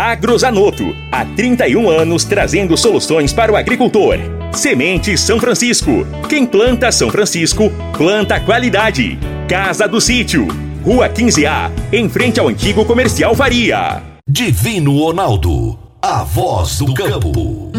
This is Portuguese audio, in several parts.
Agrozanoto. Há 31 anos trazendo soluções para o agricultor. Semente São Francisco. Quem planta São Francisco, planta qualidade. Casa do Sítio. Rua 15A, em frente ao antigo comercial Faria. Divino Ronaldo. A voz do campo.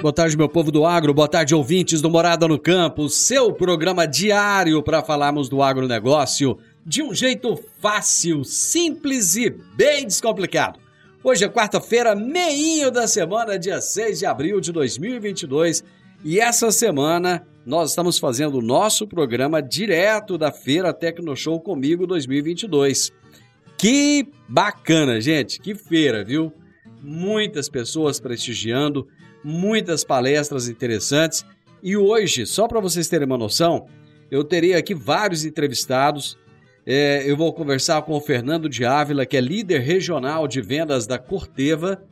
Boa tarde, meu povo do agro. Boa tarde, ouvintes do Morada no Campo. Seu programa diário para falarmos do agronegócio de um jeito fácil, simples e bem descomplicado. Hoje é quarta-feira, meinho da semana, dia 6 de abril de 2022. E essa semana nós estamos fazendo o nosso programa direto da Feira Tecnoshow Comigo 2022. Que bacana, gente! Que feira, viu? Muitas pessoas prestigiando, muitas palestras interessantes. E hoje, só para vocês terem uma noção, eu terei aqui vários entrevistados. É, eu vou conversar com o Fernando de Ávila, que é líder regional de vendas da Corteva,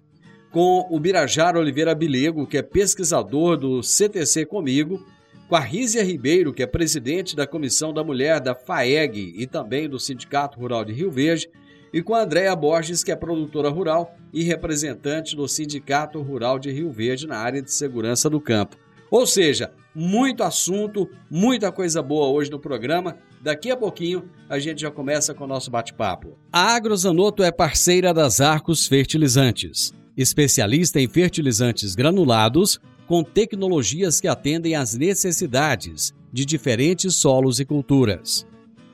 com o Birajara Oliveira Bilego, que é pesquisador do CTC Comigo, com a Rízia Ribeiro, que é presidente da Comissão da Mulher da FAEG e também do Sindicato Rural de Rio Verde, e com a Andréa Borges, que é produtora rural e representante do Sindicato Rural de Rio Verde na área de segurança do campo. Ou seja, muito assunto, muita coisa boa hoje no programa. Daqui a pouquinho a gente já começa com o nosso bate-papo. A Agrozanoto é parceira das Arcos Fertilizantes, especialista em fertilizantes granulados com tecnologias que atendem às necessidades de diferentes solos e culturas.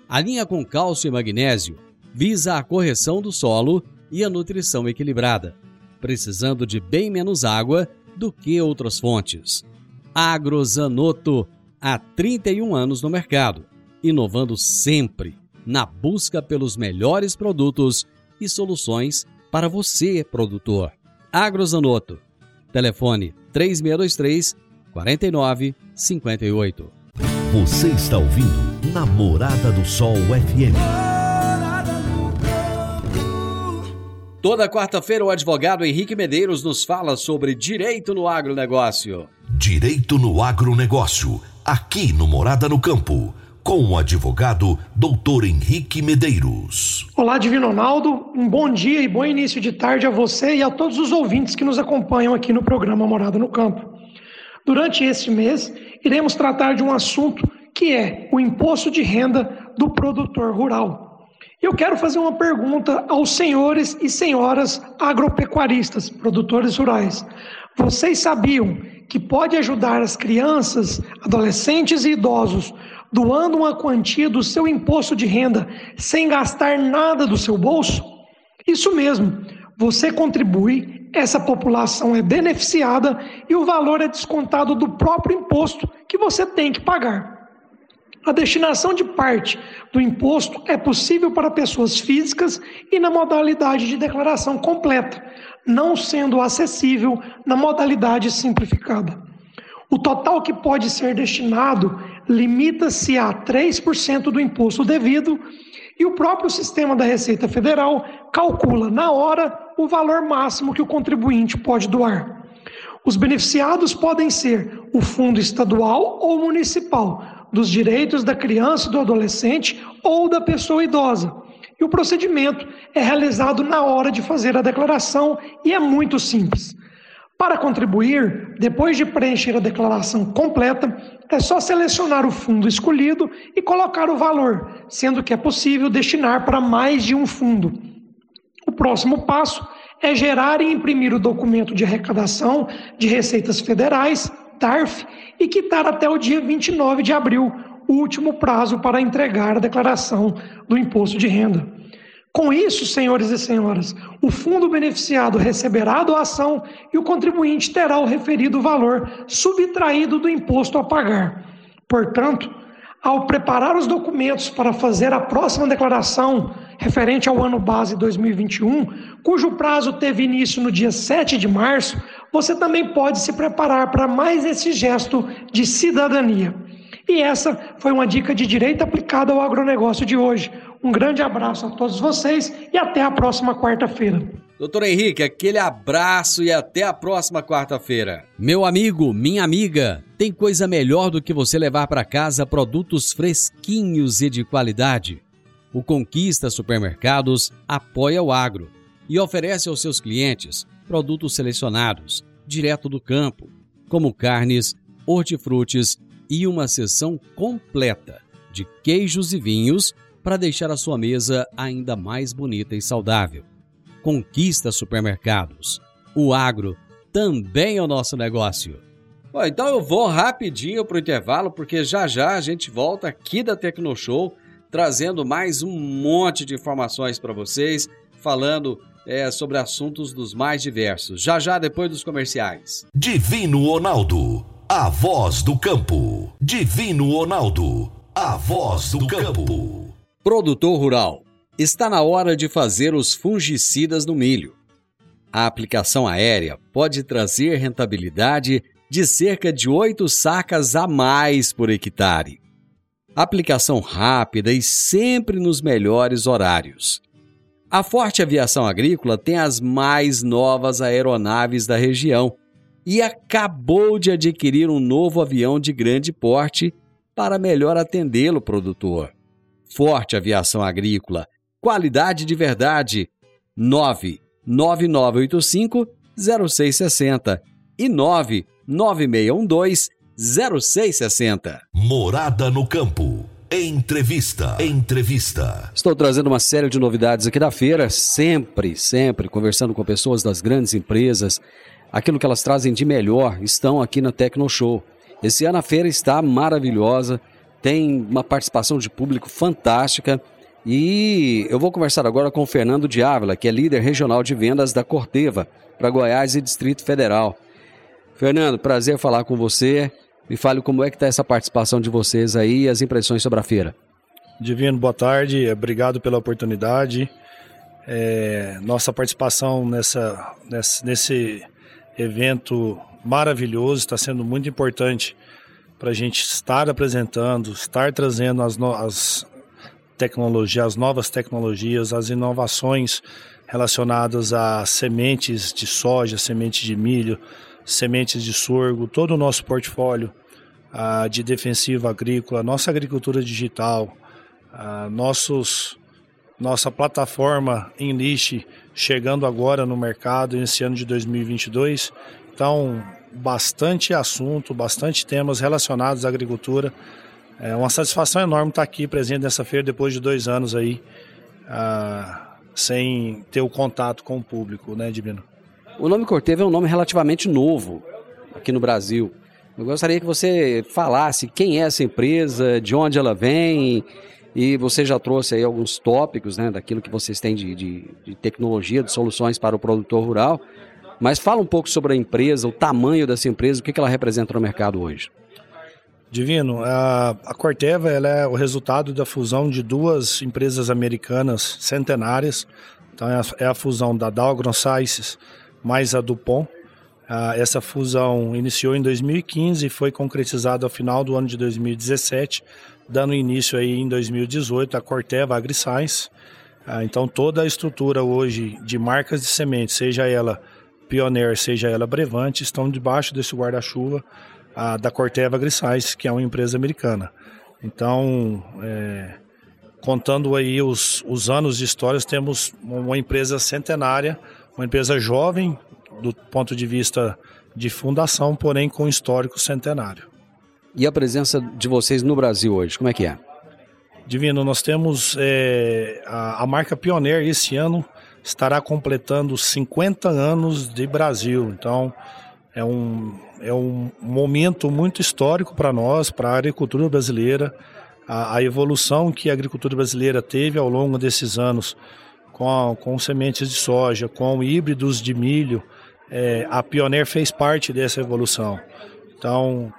A linha com cálcio e magnésio visa a correção do solo e a nutrição equilibrada, precisando de bem menos água do que outras fontes. Agrozanoto, há 31 anos no mercado, inovando sempre na busca pelos melhores produtos e soluções para você, produtor. Agrozanoto, telefone 3623 4958. Você está ouvindo Namorada do Sol FM. Toda quarta-feira, o advogado Henrique Medeiros nos fala sobre direito no agronegócio. Direito no agronegócio. Aqui no Morada no Campo. Com o advogado Doutor Henrique Medeiros. Olá, Divino Ronaldo. Um bom dia e bom início de tarde a você e a todos os ouvintes que nos acompanham aqui no programa Morada no Campo. Durante este mês, iremos tratar de um assunto que é o imposto de renda do produtor rural. Eu quero fazer uma pergunta aos senhores e senhoras agropecuaristas, produtores rurais. Vocês sabiam que pode ajudar as crianças, adolescentes e idosos doando uma quantia do seu imposto de renda sem gastar nada do seu bolso? Isso mesmo, você contribui, essa população é beneficiada e o valor é descontado do próprio imposto que você tem que pagar. A destinação de parte do imposto é possível para pessoas físicas e na modalidade de declaração completa, não sendo acessível na modalidade simplificada. O total que pode ser destinado limita-se a 3% do imposto devido e o próprio sistema da Receita Federal calcula na hora o valor máximo que o contribuinte pode doar. Os beneficiados podem ser o fundo estadual ou municipal, dos direitos da criança e do adolescente ou da pessoa idosa. O procedimento é realizado na hora de fazer a declaração e é muito simples. Para contribuir, depois de preencher a declaração completa, é só selecionar o fundo escolhido e colocar o valor, sendo que é possível destinar para mais de um fundo. O próximo passo é gerar e imprimir o documento de arrecadação de receitas federais, TARF, e quitar até o dia 29 de abril, o último prazo para entregar a declaração do imposto de renda. Com isso, senhores e senhoras, o fundo beneficiado receberá a doação e o contribuinte terá o referido valor subtraído do imposto a pagar. Portanto, ao preparar os documentos para fazer a próxima declaração referente ao ano base 2021, cujo prazo teve início no dia 7 de março, você também pode se preparar para mais esse gesto de cidadania. E essa foi uma dica de direito aplicada ao agronegócio de hoje. Um grande abraço a todos vocês e até a próxima quarta-feira. Doutor Henrique, aquele abraço e até a próxima quarta-feira. Meu amigo, minha amiga, tem coisa melhor do que você levar para casa produtos fresquinhos e de qualidade. O Conquista Supermercados apoia o agro e oferece aos seus clientes produtos selecionados, direto do campo, como carnes, hortifrutis e uma seção completa de queijos e vinhos para deixar a sua mesa ainda mais bonita e saudável. Conquista Supermercados. O agro também é o nosso negócio. Bom, então eu vou rapidinho para o intervalo, porque já já a gente volta aqui da Tecnoshow trazendo mais um monte de informações para vocês, falando é, sobre assuntos dos mais diversos. Já já depois dos comerciais. Divino Ronaldo, a voz do campo. Divino Ronaldo, a voz do campo. Produtor rural, está na hora de fazer os fungicidas no milho. A aplicação aérea pode trazer rentabilidade de cerca de 8 sacas a mais por hectare. Aplicação rápida e sempre nos melhores horários. A Forte Aviação Agrícola tem as mais novas aeronaves da região e acabou de adquirir um novo avião de grande porte para melhor atendê-lo, produtor. Forte Aviação Agrícola, qualidade de verdade. 99985 0660 e 99612 0660. Morada no campo. Entrevista. Entrevista. Estou trazendo uma série de novidades aqui da feira, sempre, sempre conversando com pessoas das grandes empresas. Aquilo que elas trazem de melhor estão aqui na Tecno Show. Esse ano a feira está maravilhosa, tem uma participação de público fantástica. E eu vou conversar agora com o Fernando de Ávila, que é líder regional de vendas da Corteva para Goiás e Distrito Federal. Fernando, prazer falar com você. Me fale como é que está essa participação de vocês aí e as impressões sobre a feira. Divino, boa tarde. Obrigado pela oportunidade. É, nossa participação nessa, nesse, nesse evento maravilhoso está sendo muito importante para a gente estar apresentando, estar trazendo as, no, as tecnologias, as novas tecnologias, as inovações relacionadas a sementes de soja, sementes de milho, sementes de sorgo, todo o nosso portfólio uh, de defensivo agrícola, nossa agricultura digital, uh, nossos, nossa plataforma em lixo chegando agora no mercado esse ano de 2022. Então, bastante assunto, bastante temas relacionados à agricultura. É uma satisfação enorme estar aqui presente nessa feira depois de dois anos aí, uh, sem ter o contato com o público, né, Divino? O nome Corteva é um nome relativamente novo aqui no Brasil. Eu gostaria que você falasse quem é essa empresa, de onde ela vem, e você já trouxe aí alguns tópicos, né, daquilo que vocês têm de, de, de tecnologia, de soluções para o produtor rural. Mas fala um pouco sobre a empresa, o tamanho dessa empresa, o que ela representa no mercado hoje. Divino, a, a Corteva ela é o resultado da fusão de duas empresas americanas centenárias. Então é a, é a fusão da Dahlgren Sciences mais a Dupont. Essa fusão iniciou em 2015 e foi concretizada ao final do ano de 2017, dando início aí em 2018 a Corteva AgriScience. Ah, então toda a estrutura hoje de marcas de sementes, seja ela Pioneer, seja ela Brevante, estão debaixo desse guarda-chuva ah, da Corteva AgriScience, que é uma empresa americana. Então, é, contando aí os, os anos de histórias, temos uma empresa centenária uma empresa jovem, do ponto de vista de fundação, porém com histórico centenário. E a presença de vocês no Brasil hoje, como é que é? Divino, nós temos é, a, a, marca Pioneer esse ano estará completando 50 anos de Brasil. Então, é um, é um momento muito histórico para nós, para a agricultura brasileira. A, a, evolução que a agricultura brasileira teve ao longo desses anos com, com sementes de soja, com híbridos de milho, é, a Pioneer fez parte dessa evolução. Então,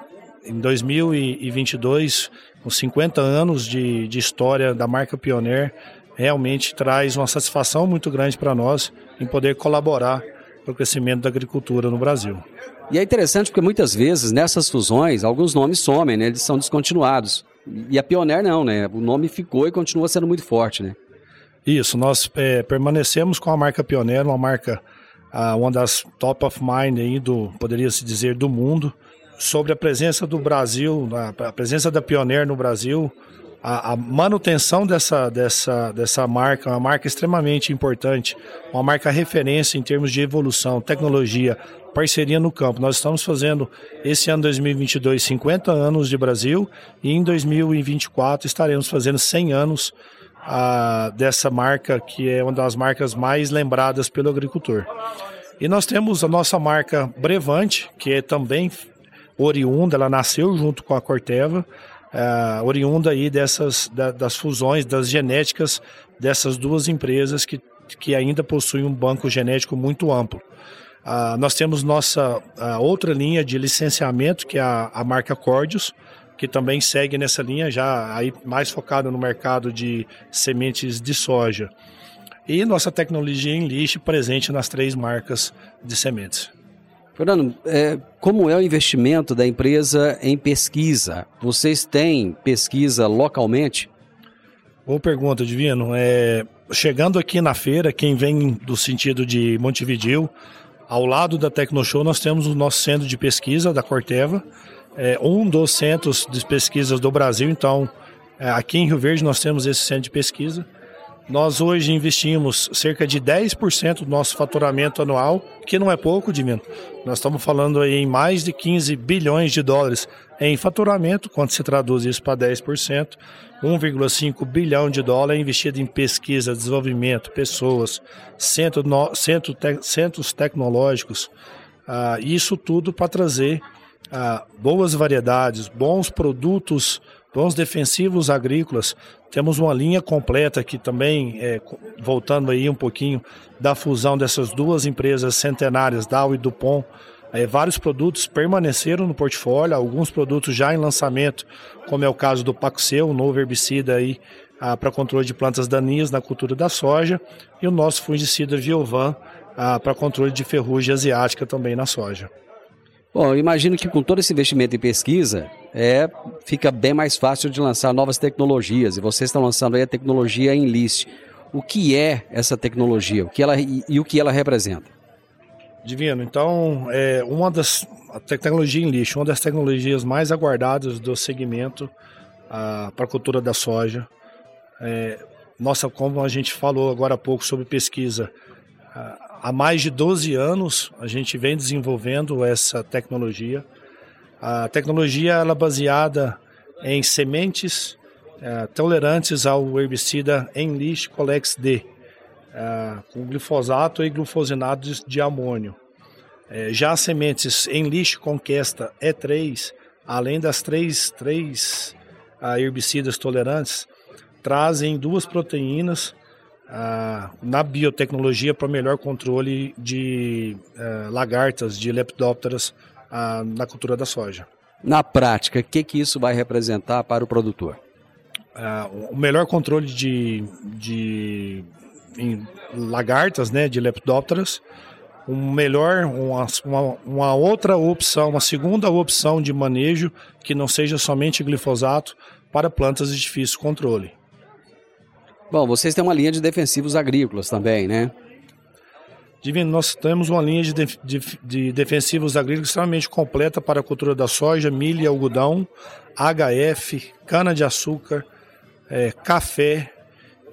em 2022, com 50 anos de, de história da marca Pioneer, realmente traz uma satisfação muito grande para nós em poder colaborar para o crescimento da agricultura no Brasil. E é interessante porque muitas vezes nessas fusões alguns nomes somem, né? eles são descontinuados. E a Pioneer não, né? O nome ficou e continua sendo muito forte, né? Isso, nós é, permanecemos com a marca Pioneer, uma marca, ah, uma das top of mind aí do, poderia se dizer, do mundo sobre a presença do Brasil, a presença da Pioneer no Brasil, a, a, manutenção dessa, dessa, dessa marca, uma marca extremamente importante, uma marca referência em termos de evolução, tecnologia, parceria no campo. Nós estamos fazendo esse ano 2022 50 anos de Brasil e em 2024 estaremos fazendo 100 anos a, dessa marca que é uma das marcas mais lembradas pelo agricultor. E nós temos a nossa marca Brevante, que é também oriunda, ela nasceu junto com a Corteva, uh, oriunda aí dessas, da, das fusões, das genéticas dessas duas empresas que, que ainda possuem um banco genético muito amplo. Uh, nós temos nossa uh, outra linha de licenciamento, que é a, a marca Cordius, que também segue nessa linha, já aí mais focada no mercado de sementes de soja. E nossa tecnologia em lixo presente nas três marcas de sementes. Fernando, é, como é o investimento da empresa em pesquisa? Vocês têm pesquisa localmente? Boa pergunta, Divino. É, chegando aqui na feira, quem vem do sentido de Montevideo, ao lado da Tecnoshow, nós temos o nosso centro de pesquisa da Corteva, é, um dos centros de pesquisas do Brasil. Então, é, aqui em Rio Verde, nós temos esse centro de pesquisa. Nós hoje investimos cerca de 10% do nosso faturamento anual, que não é pouco, Dimino. Nós estamos falando aí em mais de 15 bilhões de dólares em faturamento, quando se traduz isso para 10%, 1,5 bilhão de dólares investido em pesquisa, desenvolvimento, pessoas, centro, centro te, centros tecnológicos, ah, isso tudo para trazer ah, boas variedades, bons produtos bons defensivos agrícolas. Temos uma linha completa que também, é, voltando aí um pouquinho da fusão dessas duas empresas centenárias, Dow e Dupont, é, vários produtos permaneceram no portfólio, alguns produtos já em lançamento, como é o caso do Paxeu, um novo herbicida aí ah, para controle de plantas daninhas na cultura da soja, e o nosso fungicida Viovan ah, para controle de ferrugem asiática também na soja. Bom, imagino que com todo esse investimento em pesquisa, é, fica bem mais fácil de lançar novas tecnologias. E vocês estão lançando aí a tecnologia Enlist. O que é essa tecnologia? O que ela, e, e o que ela representa? Divino, então, é uma das a tecnologia Enlist, uma das tecnologias mais aguardadas do segmento para a cultura da soja. É, nossa, como a gente falou agora há pouco sobre pesquisa, Há mais de 12 anos a gente vem desenvolvendo essa tecnologia. A tecnologia ela é baseada em sementes é, tolerantes ao herbicida Enlist Colex D, é, com glifosato e glufosinato de amônio. É, já as sementes Enlist Conquesta E3, além das três, três uh, herbicidas tolerantes, trazem duas proteínas ah, na biotecnologia para melhor controle de ah, lagartas, de lepidópteras ah, na cultura da soja. Na prática, o que, que isso vai representar para o produtor? o melhor controle de, de lagartas, né, de lepidópteras, um melhor, uma, uma, uma, outra opção, uma segunda opção de manejo que não seja somente glifosato para plantas de difícil controle. Bom, vocês têm uma linha de defensivos agrícolas também, né? Divino, nós temos uma linha de, de, de, defensivos agrícolas extremamente completa para a cultura da soja, milho e algodão, HF, cana-de-açúcar, é, café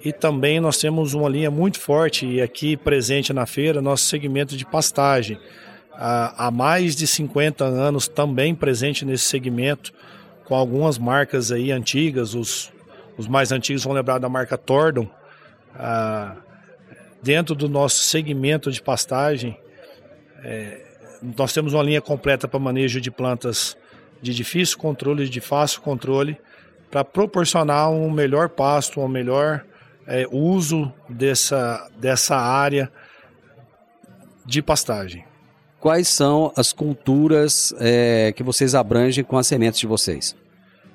E também nós temos uma linha muito forte e aqui presente na feira, nosso segmento de pastagem. Há mais de 50 anos também presente nesse segmento, com algumas marcas aí antigas, os, os mais antigos vão lembrar da marca Tordon. Ah, dentro do nosso segmento de pastagem, é, nós temos uma linha completa para manejo de plantas de difícil controle, de fácil controle, para proporcionar um melhor pasto, um melhor é, uso dessa, dessa área de pastagem. Quais são as culturas é, que vocês abrangem com as sementes de vocês?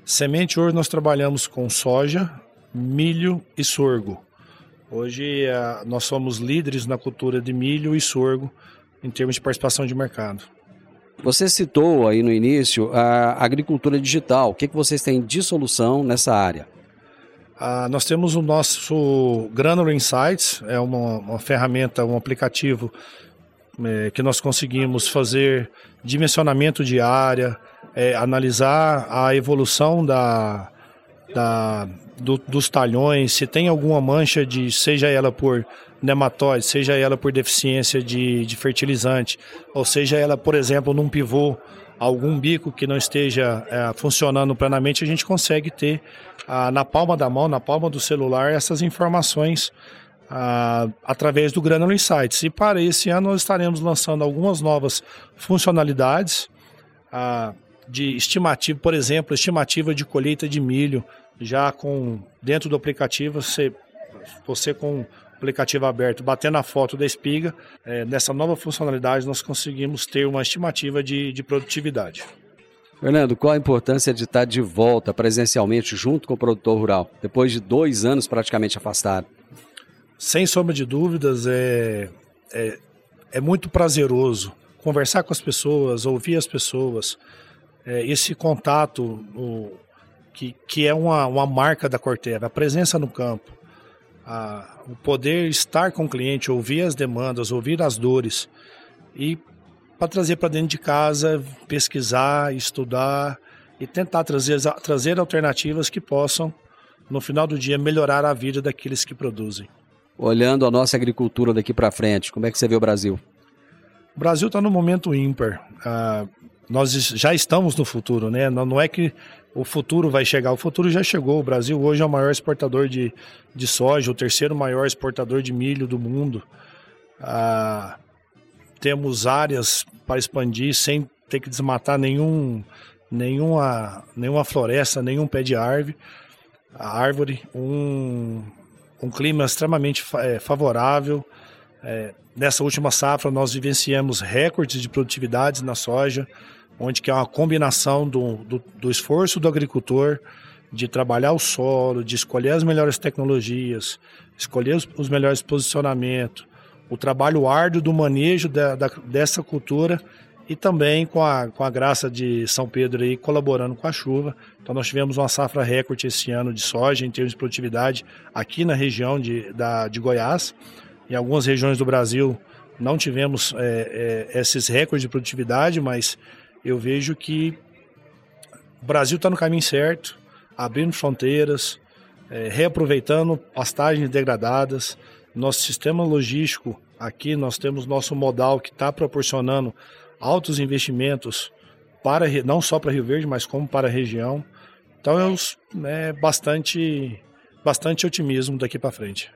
Semente hoje nós trabalhamos com soja, milho e sorgo. Hoje é, nós somos líderes na cultura de milho e sorgo em termos de participação de mercado. Você citou aí no início a agricultura digital. O que, que vocês têm de solução nessa área? Ah, nós temos o nosso Granular Insights, é uma, uma ferramenta, um aplicativo é, que nós conseguimos fazer dimensionamento de área, é, analisar a evolução da, da, do, dos talhões, se tem alguma mancha de, seja ela por nematóide, seja ela por deficiência de, de fertilizante, ou seja ela, por exemplo, num pivô, algum bico que não esteja é, funcionando plenamente, a gente consegue ter ah, na palma da mão, na palma do celular, essas informações ah, através do Granular Insights. E para esse ano nós estaremos lançando algumas novas funcionalidades ah, de estimativa, por exemplo, estimativa de colheita de milho, já com dentro do aplicativo, você, você com o aplicativo aberto, batendo a foto da espiga, é, nessa nova funcionalidade nós conseguimos ter uma estimativa de, de produtividade. Fernando, qual a importância de estar de volta presencialmente junto com o produtor rural, depois de dois anos praticamente afastado? Sem sombra de dúvidas, é, é, é muito prazeroso conversar com as pessoas, ouvir as pessoas, é, esse contato o, que, que é uma, uma marca da Corteva, a presença no campo, a, o poder estar com o cliente, ouvir as demandas, ouvir as dores e para trazer para dentro de casa, pesquisar, estudar e tentar trazer, trazer alternativas que possam, no final do dia, melhorar a vida daqueles que produzem. Olhando a nossa agricultura daqui para frente, como é que você vê o Brasil? O Brasil está no momento ímpar. Ah, nós já estamos no futuro, né? Não, é que o futuro vai chegar, o futuro já chegou. O Brasil hoje é o maior exportador de, de soja, o terceiro maior exportador de milho do mundo. Ah, temos áreas para expandir sem ter que desmatar nenhum, nenhuma, nenhuma floresta, nenhum pé de árvore. Árvore, um, um clima extremamente é, favorável. É, nessa última safra nós vivenciamos recordes de produtividade na soja, onde que é uma combinação do, do, do esforço do agricultor de trabalhar o solo, de escolher as melhores tecnologias, escolher os, os melhores posicionamentos, o trabalho árduo do manejo da, da, dessa cultura e também com a, com a graça de São Pedro aí colaborando com a chuva. Então nós tivemos uma safra recorde esse ano de soja em termos de produtividade aqui na região de, da, de Goiás. Em algumas regiões do Brasil não tivemos é, é, esses recordes de produtividade, mas eu vejo que o Brasil está no caminho certo, abrindo fronteiras, é, reaproveitando pastagens degradadas, nosso sistema logístico aqui, nós temos nosso modal que está proporcionando altos investimentos para não só para Rio Verde, mas como para a região. Então é né, bastante, bastante otimismo daqui para frente.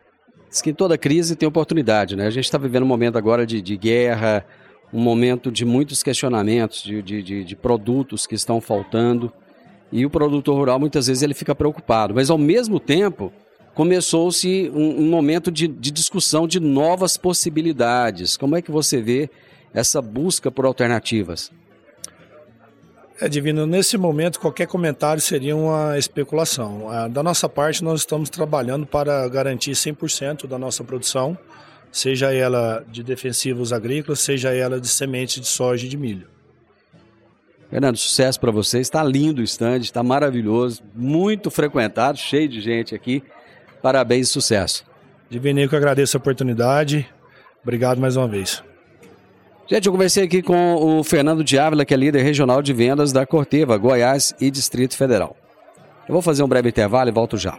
Diz que em toda crise tem oportunidade, né? A gente está vivendo um momento agora de, de, guerra, um momento de muitos questionamentos, de, de, de, de produtos que estão faltando. E o produtor rural muitas vezes ele fica preocupado, mas ao mesmo tempo começou-se um, um, momento de, de discussão de novas possibilidades. Como é que você vê essa busca por alternativas? É, Divino, nesse momento qualquer comentário seria uma especulação. Ah, da nossa parte, nós estamos trabalhando para garantir 100% da nossa produção, seja ela de defensivos agrícolas, seja ela de sementes de soja e de milho. Fernando, sucesso para você. Está lindo o stand, está maravilhoso, muito frequentado, cheio de gente aqui. Parabéns e sucesso. Divininho, que eu agradeço a oportunidade. Obrigado mais uma vez. Gente, eu conversei aqui com o Fernando Diávila, que é líder regional de vendas da Corteva, Goiás e Distrito Federal. Eu vou fazer um breve intervalo e volto já.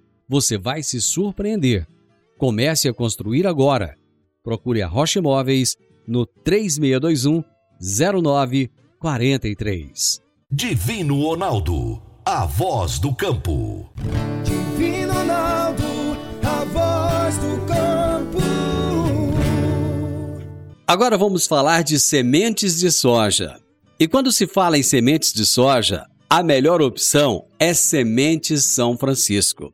você vai se surpreender. Comece a construir agora. Procure a Rocha Imóveis no 3621 0943. Divino Ronaldo, a voz do campo. Divino Ronaldo, a voz do campo. Agora vamos falar de sementes de soja. E quando se fala em sementes de soja, a melhor opção é Sementes São Francisco.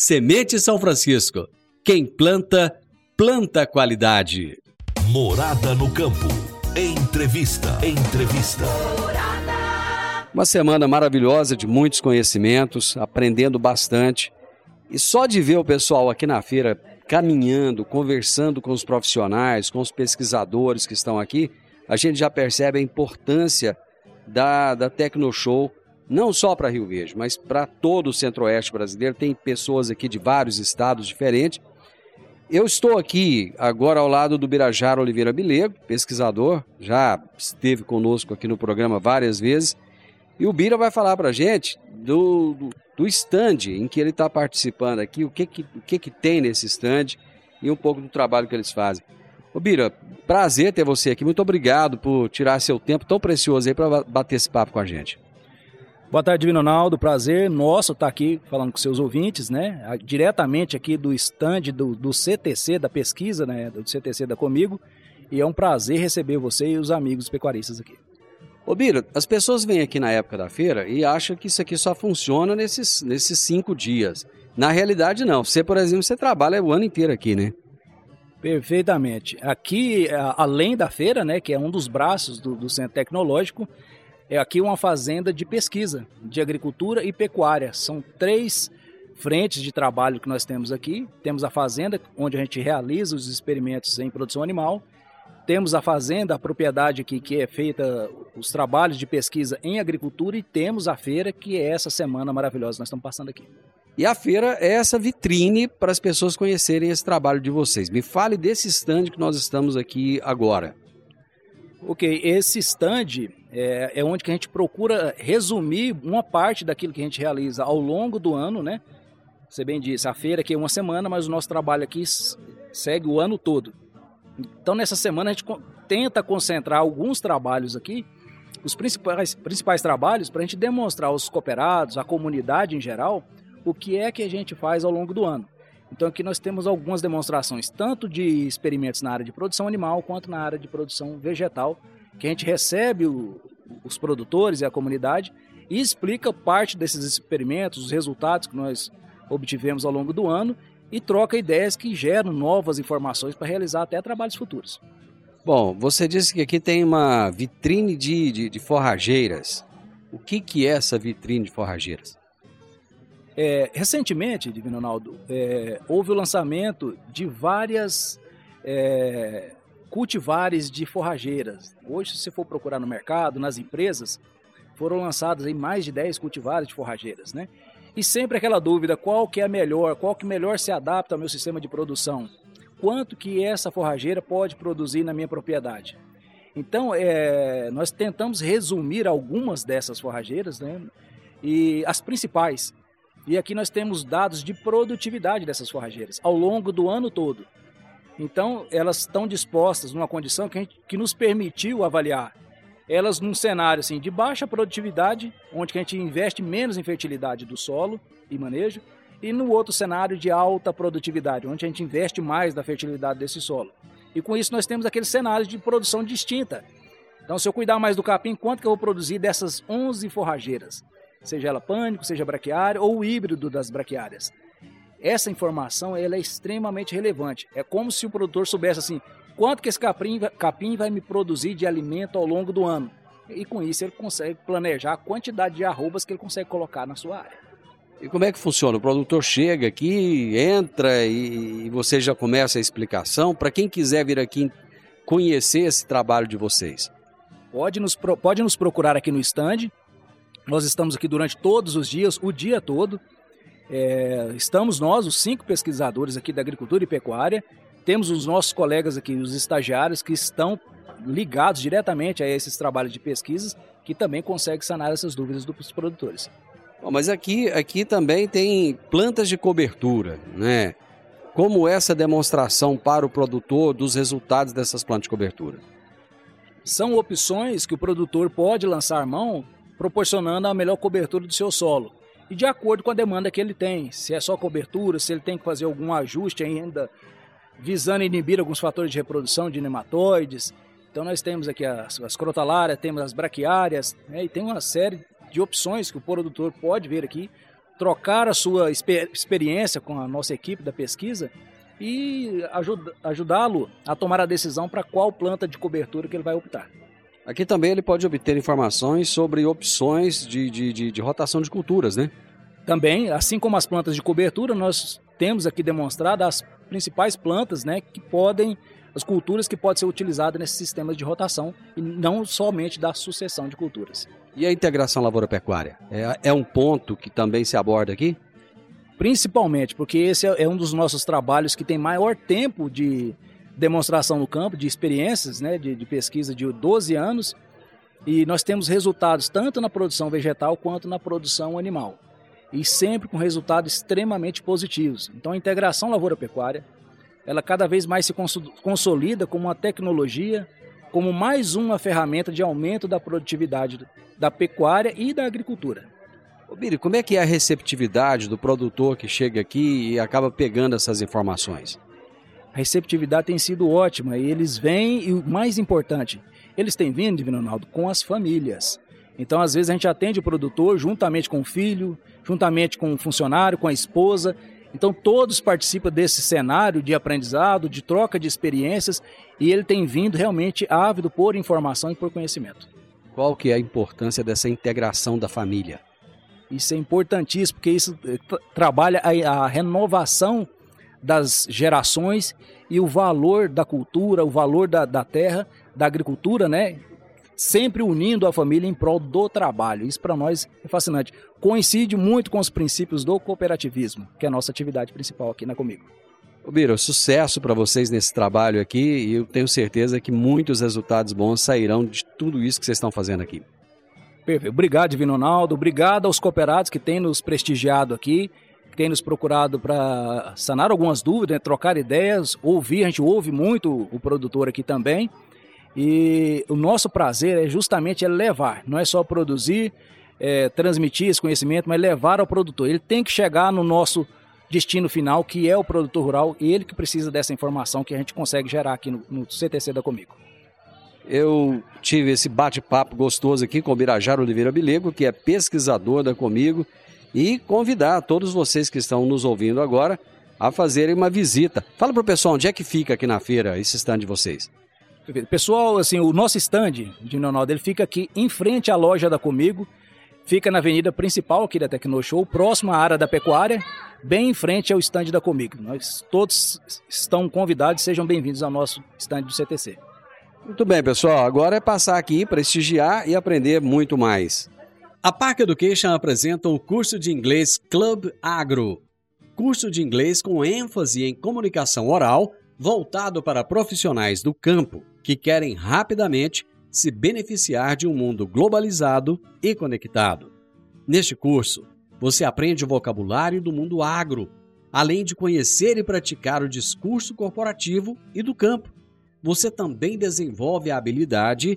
Semente São Francisco. Quem planta, planta qualidade. Morada no campo. Entrevista. Entrevista. Uma semana maravilhosa de muitos conhecimentos, aprendendo bastante. E só de ver o pessoal aqui na feira caminhando, conversando com os profissionais, com os pesquisadores que estão aqui, a gente já percebe a importância da, da Tecnoshow, não só para Rio Verde, mas para todo o centro-oeste brasileiro. Tem pessoas aqui de vários estados diferentes. Eu estou aqui agora ao lado do Birajara Oliveira Bilego, pesquisador, já esteve conosco aqui no programa várias vezes. E o Bira vai falar para a gente do, do, do stand em que ele está participando aqui, o que, que, o que, que tem nesse stand e um pouco do trabalho que eles fazem. Ô Bira, prazer ter você aqui. Muito obrigado por tirar seu tempo tão precioso aí para bater esse papo com a gente. Boa tarde, Divino Ronaldo. Prazer nosso estar aqui falando com seus ouvintes, né? Diretamente aqui do stand do, do CTC, da pesquisa, né? Do CTC da Comigo. E é um prazer receber você e os amigos pecuaristas aqui. Ô Bira, as pessoas vêm aqui na época da feira e acham que isso aqui só funciona nesses, nesses cinco dias. Na realidade, não. Você, por exemplo, você trabalha o ano inteiro aqui, né? Perfeitamente. Aqui, além da feira, né, que é um dos braços do, do Centro Tecnológico, é aqui uma fazenda de pesquisa, de agricultura e pecuária. São três frentes de trabalho que nós temos aqui. Temos a fazenda, onde a gente realiza os experimentos em produção animal. Temos a fazenda, a propriedade aqui que é feita os trabalhos de pesquisa em agricultura e temos a feira, que é essa semana maravilhosa que nós estamos passando aqui. E a feira é essa vitrine para as pessoas conhecerem esse trabalho de vocês. Me fale desse stand que nós estamos aqui agora. Ok, esse stand é, é, onde que a gente procura resumir uma parte daquilo que a gente realiza ao longo do ano, né? Você bem disse, a feira aqui é uma semana, mas o nosso trabalho aqui segue o ano todo. Então, nessa semana, a gente tenta concentrar alguns trabalhos aqui, os principais, principais trabalhos, para a gente demonstrar aos cooperados, à comunidade em geral, o que é que a gente faz ao longo do ano. Então, aqui nós temos algumas demonstrações, tanto de experimentos na área de produção animal, quanto na área de produção vegetal, que a gente recebe o, os produtores e a comunidade e explica parte desses experimentos, os resultados que nós obtivemos ao longo do ano e troca ideias que geram novas informações para realizar até trabalhos futuros. Bom, você disse que aqui tem uma vitrine de, de, de forrageiras. O que, que é essa vitrine de forrageiras? É, recentemente, Divino Ronaldo, é, houve o lançamento de várias é, cultivares de forrageiras. Hoje, se você for procurar no mercado, nas empresas, foram lançados aí mais de 10 cultivares de forrageiras, né? E sempre aquela dúvida, qual que é melhor, qual que melhor se adapta ao meu sistema de produção? Quanto que essa forrageira pode produzir na minha propriedade? Então, é, nós tentamos resumir algumas dessas forrageiras, né? E as principais. E aqui nós temos dados de produtividade dessas forrageiras ao longo do ano todo. Então, elas estão dispostas numa condição que, gente, que nos permitiu avaliar elas num cenário assim de baixa produtividade, onde a gente investe menos em fertilidade do solo e manejo, e no outro cenário de alta produtividade, onde a gente investe mais na fertilidade desse solo. E com isso nós temos aqueles cenários de produção distinta. Então, se eu cuidar mais do capim, quanto que eu vou produzir dessas 11 forrageiras? Seja ela pânico, seja braquiária ou o híbrido das braquiárias. Essa informação ela é extremamente relevante. É como se o produtor soubesse assim, quanto que esse capim, capim vai me produzir de alimento ao longo do ano. E com isso ele consegue planejar a quantidade de arrobas que ele consegue colocar na sua área. E como é que funciona? O produtor chega aqui, entra e você já começa a explicação. Para quem quiser vir aqui conhecer esse trabalho de vocês. Pode nos, pode nos procurar aqui no stand. Nós estamos aqui durante todos os dias, o dia todo. É, estamos nós, os cinco pesquisadores aqui da agricultura e pecuária. Temos os nossos colegas aqui, os estagiários, que estão ligados diretamente a esses trabalhos de pesquisas, que também conseguem sanar essas dúvidas dos produtores. Bom, mas aqui, aqui também tem plantas de cobertura, né? Como essa demonstração para o produtor dos resultados dessas plantas de cobertura? São opções que o produtor pode lançar mão, proporcionando a melhor cobertura do seu solo. E de acordo com a demanda que ele tem, se é só cobertura, se ele tem que fazer algum ajuste ainda, visando inibir alguns fatores de reprodução de nematóides. Então nós temos aqui as, as crotalárias, temos as braquiárias, né, e tem uma série de opções que o produtor pode ver aqui, trocar a sua exper experiência com a nossa equipe da pesquisa e ajud ajudá-lo a tomar a decisão para qual planta de cobertura que ele vai optar. Aqui também ele pode obter informações sobre opções de, de, de, de rotação de culturas, né? Também, assim como as plantas de cobertura, nós temos aqui demonstrado as principais plantas né, que podem, as culturas que podem ser utilizadas nesses sistemas de rotação e não somente da sucessão de culturas. E a integração lavoura-pecuária? É, é um ponto que também se aborda aqui? Principalmente, porque esse é, é um dos nossos trabalhos que tem maior tempo de demonstração no campo, de experiências, né, de, de pesquisa de 12 anos, e nós temos resultados tanto na produção vegetal quanto na produção animal. E sempre com resultados extremamente positivos. Então a integração lavoura-pecuária, ela cada vez mais se consolida como uma tecnologia como mais uma ferramenta de aumento da produtividade da pecuária e da agricultura. Ô Biri, como é que é a receptividade do produtor que chega aqui e acaba pegando essas informações? Receptividade tem sido ótima e eles vêm, e o mais importante, eles têm vindo, Divino Ronaldo, com as famílias. Então, às vezes, a gente atende o produtor juntamente com o filho, juntamente com o funcionário, com a esposa, então todos participam desse cenário de aprendizado, de troca de experiências e ele tem vindo realmente ávido por informação e por conhecimento. Qual que é a importância dessa integração da família? Isso é importantíssimo porque isso eh, trabalha a, a renovação das gerações e o valor da cultura, o valor da, da terra, da agricultura, né? sempre unindo a família em prol do trabalho. Isso para nós é fascinante. Coincide muito com os princípios do cooperativismo, que é a nossa atividade principal aqui na Comigo. Biro, sucesso para vocês nesse trabalho aqui e eu tenho certeza que muitos resultados bons sairão de tudo isso que vocês estão fazendo aqui. Perfeito. Obrigado, Divino Ronaldo. Obrigado aos cooperados que têm nos prestigiado aqui, têm nos procurado para sanar algumas dúvidas, né, trocar ideias, ouvir. A gente ouve muito o produtor aqui também. E o nosso prazer é justamente é levar, não é só produzir, é, transmitir esse conhecimento, mas levar ao produtor. Ele tem que chegar no nosso destino final, que é o produtor rural, e ele que precisa dessa informação que a gente consegue gerar aqui no, no CTC da Comigo. Eu tive esse bate-papo gostoso aqui com o Birajara Oliveira Bilego, que é pesquisador da Comigo, e convidar todos vocês que estão nos ouvindo agora a fazerem uma visita. Fala para o pessoal onde é que fica aqui na feira esse stand de vocês. Pessoal, assim, o nosso stand de Ronaldo, ele fica aqui em frente à loja da Comigo, fica na avenida principal aqui da Tecno Show, próxima à área da pecuária, bem em frente ao stand da Comigo. Nós todos estão convidados, sejam bem-vindos ao nosso stand do CTC. Muito bem, pessoal. Agora é passar aqui, prestigiar e aprender muito mais. A Park Education apresenta o curso de inglês Club Agro. Curso de inglês com ênfase em comunicação oral, voltado para profissionais do campo que querem rapidamente se beneficiar de um mundo globalizado e conectado. Neste curso, você aprende o vocabulário do mundo agro, além de conhecer e praticar o discurso corporativo e do campo. Você também desenvolve a habilidade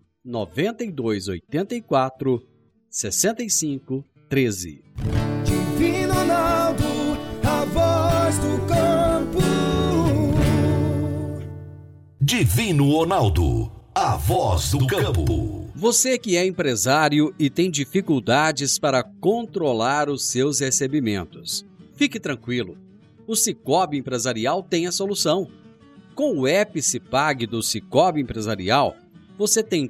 99284 6513. Divino Ronaldo, a voz do campo. Divino Ronaldo, a voz do campo. Você que é empresário e tem dificuldades para controlar os seus recebimentos, fique tranquilo. O Cicobi Empresarial tem a solução. Com o Epicipag do Cicobi Empresarial, você tem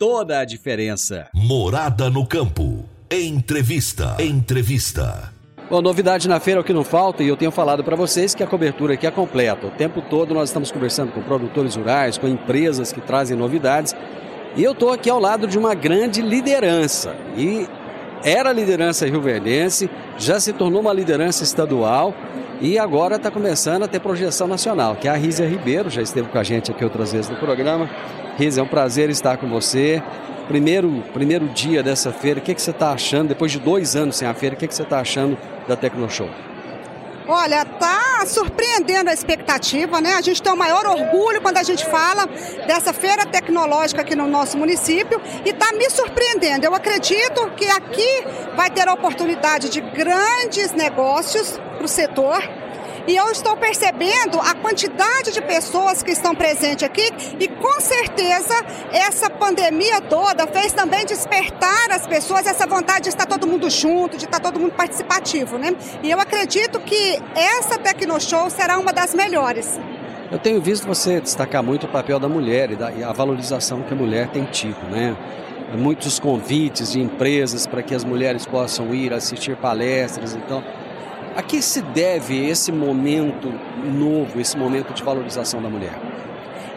toda a diferença. Morada no campo. Entrevista. Entrevista. Bom, novidade na feira é o que não falta e eu tenho falado para vocês que a cobertura aqui é completa. O tempo todo nós estamos conversando com produtores rurais, com empresas que trazem novidades. E eu estou aqui ao lado de uma grande liderança. E era liderança rioverdense, já se tornou uma liderança estadual e agora está começando a ter projeção nacional, que é a Rízia Ribeiro, já esteve com a gente aqui outras vezes no programa. Rízia, é um prazer estar com você. Primeiro, primeiro dia dessa feira, o que, que você está achando? Depois de dois anos sem a feira, o que, que você está achando da Tecnoshow? Olha, tá surpreendendo a expectativa, né? A gente tem o maior orgulho quando a gente fala dessa feira tecnológica aqui no nosso município e tá me surpreendendo. Eu acredito que aqui vai ter a oportunidade de grandes negócios para o setor. E eu estou percebendo a quantidade de pessoas que estão presentes aqui e com certeza essa pandemia toda fez também despertar as pessoas essa vontade de estar todo mundo junto, de estar todo mundo participativo, né? E eu acredito que essa Tecnoshow será uma das melhores. Eu tenho visto você destacar muito o papel da mulher e, da, e a valorização que a mulher tem tido, né? Muitos convites de empresas para que as mulheres possam ir assistir palestras, então a que se deve esse momento novo, esse momento de valorização da mulher?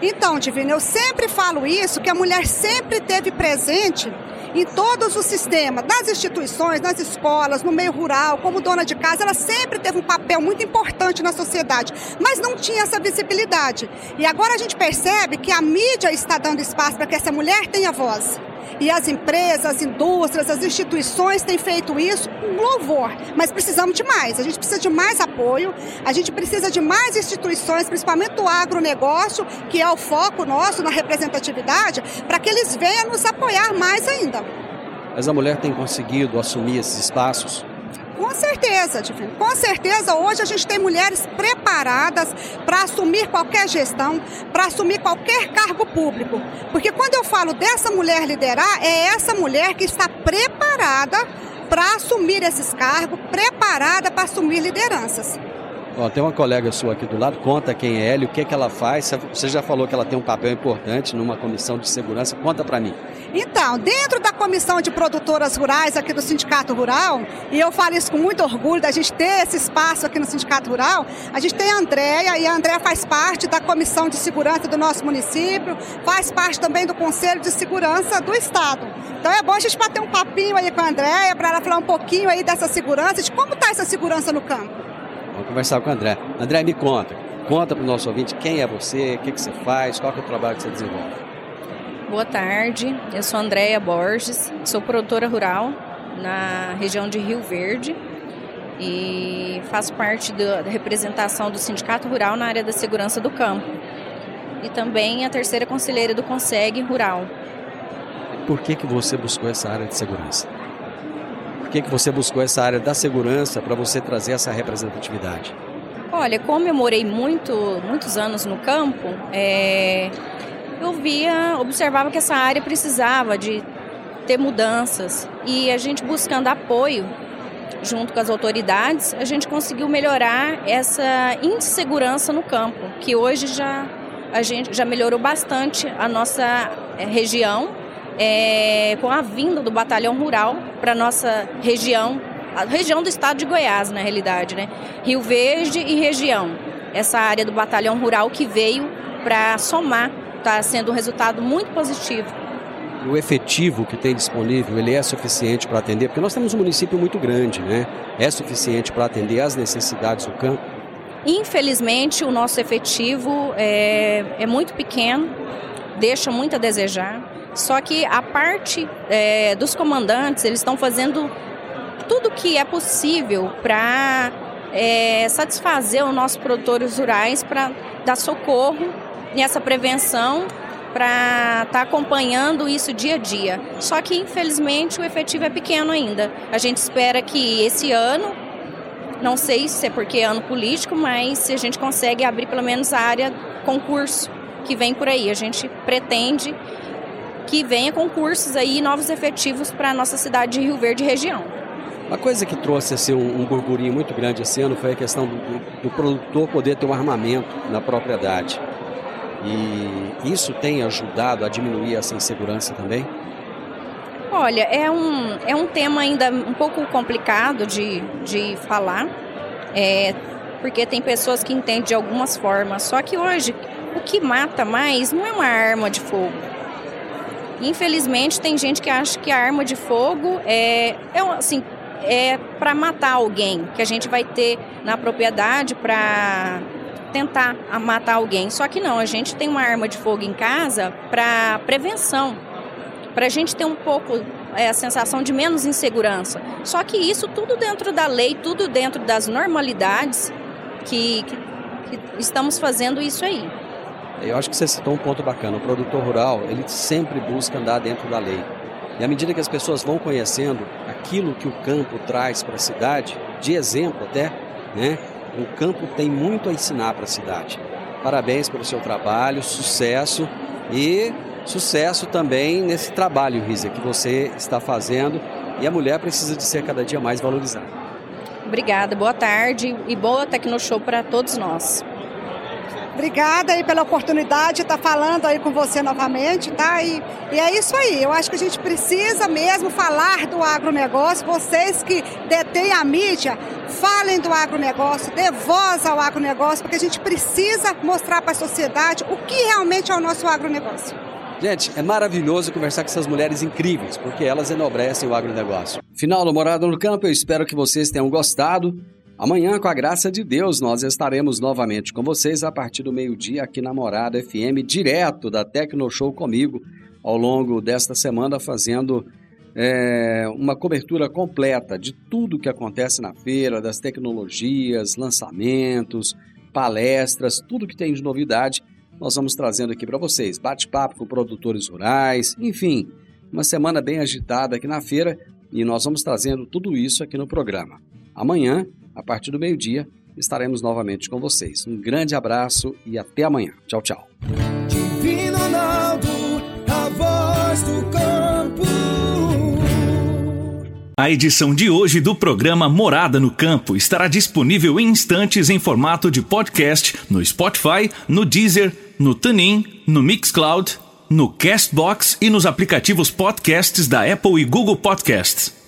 Então, Divino, eu sempre falo isso, que a mulher sempre teve presente em todos os sistemas, nas instituições, nas escolas, no meio rural, como dona de casa, ela sempre teve um papel muito importante na sociedade, mas não tinha essa visibilidade. E agora a gente percebe que a mídia está dando espaço para que essa mulher tenha voz. E as empresas, as indústrias, as instituições têm feito isso com louvor. Mas precisamos de mais. A gente precisa de mais apoio, a gente precisa de mais instituições, principalmente o agronegócio, que é o foco nosso na representatividade, para que eles venham nos apoiar mais ainda. Mas a mulher tem conseguido assumir esses espaços? Com certeza, Divino. Com certeza, hoje a gente tem mulheres preparadas para assumir qualquer gestão, para assumir qualquer cargo público. Porque quando eu falo dessa mulher liderar, é essa mulher que está preparada para assumir esses cargos, preparada para assumir lideranças. Ó, tem uma colega sua aqui do lado, conta quem é ela o que, é que ela faz. Você já falou que ela tem um papel importante numa comissão de segurança. Conta para mim. Então, dentro da comissão de produtoras rurais aqui do Sindicato Rural, e eu falo isso com muito orgulho da gente ter esse espaço aqui no Sindicato Rural, a gente tem a Andréia, e a Andréia faz parte da comissão de segurança do nosso município, faz parte também do Conselho de Segurança do Estado. Então é bom a gente bater um papinho aí com a Andréia, para ela falar um pouquinho aí dessa segurança, de como está essa segurança no campo. Vamos conversar com o André. André, me conta. Conta para o nosso ouvinte quem é você, o que, que você faz, qual é o trabalho que você desenvolve. Boa tarde, eu sou Andréia Borges, sou produtora rural na região de Rio Verde e faço parte da representação do Sindicato Rural na área da segurança do campo e também a terceira conselheira do Conseg Rural. Por que, que você buscou essa área de segurança? Que, que você buscou essa área da segurança para você trazer essa representatividade? Olha, como eu morei muito, muitos anos no campo, é, eu via, observava que essa área precisava de ter mudanças e a gente buscando apoio junto com as autoridades, a gente conseguiu melhorar essa insegurança no campo, que hoje já a gente já melhorou bastante a nossa é, região é, com a vinda do batalhão rural para nossa região, a região do estado de Goiás, na realidade, né? Rio Verde e região. Essa área do batalhão rural que veio para somar, está sendo um resultado muito positivo o efetivo que tem disponível, ele é suficiente para atender? Porque nós temos um município muito grande, né? É suficiente para atender às necessidades do campo? Infelizmente, o nosso efetivo é, é muito pequeno, deixa muito a desejar. Só que a parte é, dos comandantes, eles estão fazendo tudo que é possível para é, satisfazer os nossos produtores rurais, para dar socorro nessa prevenção para estar tá acompanhando isso dia a dia. Só que, infelizmente, o efetivo é pequeno ainda. A gente espera que esse ano, não sei se é porque é ano político, mas se a gente consegue abrir pelo menos a área concurso que vem por aí. A gente pretende que venha concursos aí, novos efetivos para a nossa cidade de Rio Verde região. Uma coisa que trouxe assim, um, um burburinho muito grande esse ano foi a questão do, do, produtor poder ter um armamento na propriedade. E isso tem ajudado a diminuir essa insegurança também? Olha, é um, é um tema ainda um pouco complicado de, de falar, é, porque tem pessoas que entendem de algumas formas. Só que hoje, o que mata mais não é uma arma de fogo. Infelizmente, tem gente que acha que a arma de fogo é, é assim, é para matar alguém, que a gente vai ter na propriedade para tentar matar alguém. Só que não, a gente tem uma arma de fogo em casa para prevenção, para a gente ter um pouco é, a sensação de menos insegurança. Só que isso tudo dentro da lei, tudo dentro das normalidades que, que, que estamos fazendo isso aí. Eu acho que você citou um ponto bacana. O produtor rural, ele sempre busca andar dentro da lei. E à medida que as pessoas vão conhecendo aquilo que o campo traz para a cidade, de exemplo até, né? O campo tem muito a ensinar para a cidade. Parabéns pelo seu trabalho, sucesso e sucesso também nesse trabalho, Rízia, que você está fazendo e a mulher precisa de ser cada dia mais valorizada. Obrigada, boa tarde e boa Tecnoshow para todos nós. Obrigada aí pela oportunidade de estar falando aí com você novamente, tá? E, e é isso aí, eu acho que a gente precisa mesmo falar do agronegócio. Vocês que detêm a mídia, falem do agronegócio, dê voz ao agronegócio, porque a gente precisa mostrar para a sociedade o que realmente é o nosso agronegócio. Gente, é maravilhoso conversar com essas mulheres incríveis, porque elas enobrecem o agronegócio. Final do Morada no Campo, eu espero que vocês tenham gostado. Amanhã, com a graça de Deus, nós estaremos novamente com vocês a partir do meio-dia aqui na Morada FM, direto da Tecno Show comigo, ao longo desta semana, fazendo é, uma cobertura completa de tudo que acontece na feira, das tecnologias, lançamentos, palestras, tudo que tem de novidade, nós vamos trazendo aqui para vocês. Bate-papo com produtores rurais, enfim, uma semana bem agitada aqui na feira e nós vamos trazendo tudo isso aqui no programa. Amanhã, a partir do meio-dia, estaremos novamente com vocês. Um grande abraço e até amanhã. Tchau, tchau. Divino Ronaldo, a voz do campo. A edição de hoje do programa Morada no Campo estará disponível em instantes em formato de podcast no Spotify, no Deezer, no TuneIn, no Mixcloud, no Castbox e nos aplicativos podcasts da Apple e Google Podcasts.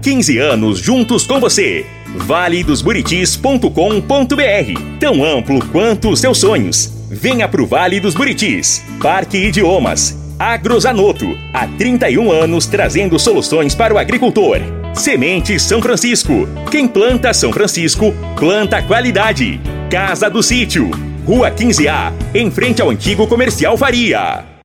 15 anos juntos com você. valedosburitis.com.br Tão amplo quanto os seus sonhos. Venha pro Vale dos Buritis. Parque Idiomas. Agrozanoto. Há 31 anos trazendo soluções para o agricultor. Semente São Francisco. Quem planta São Francisco, planta qualidade. Casa do Sítio. Rua 15A, em frente ao antigo comercial Faria.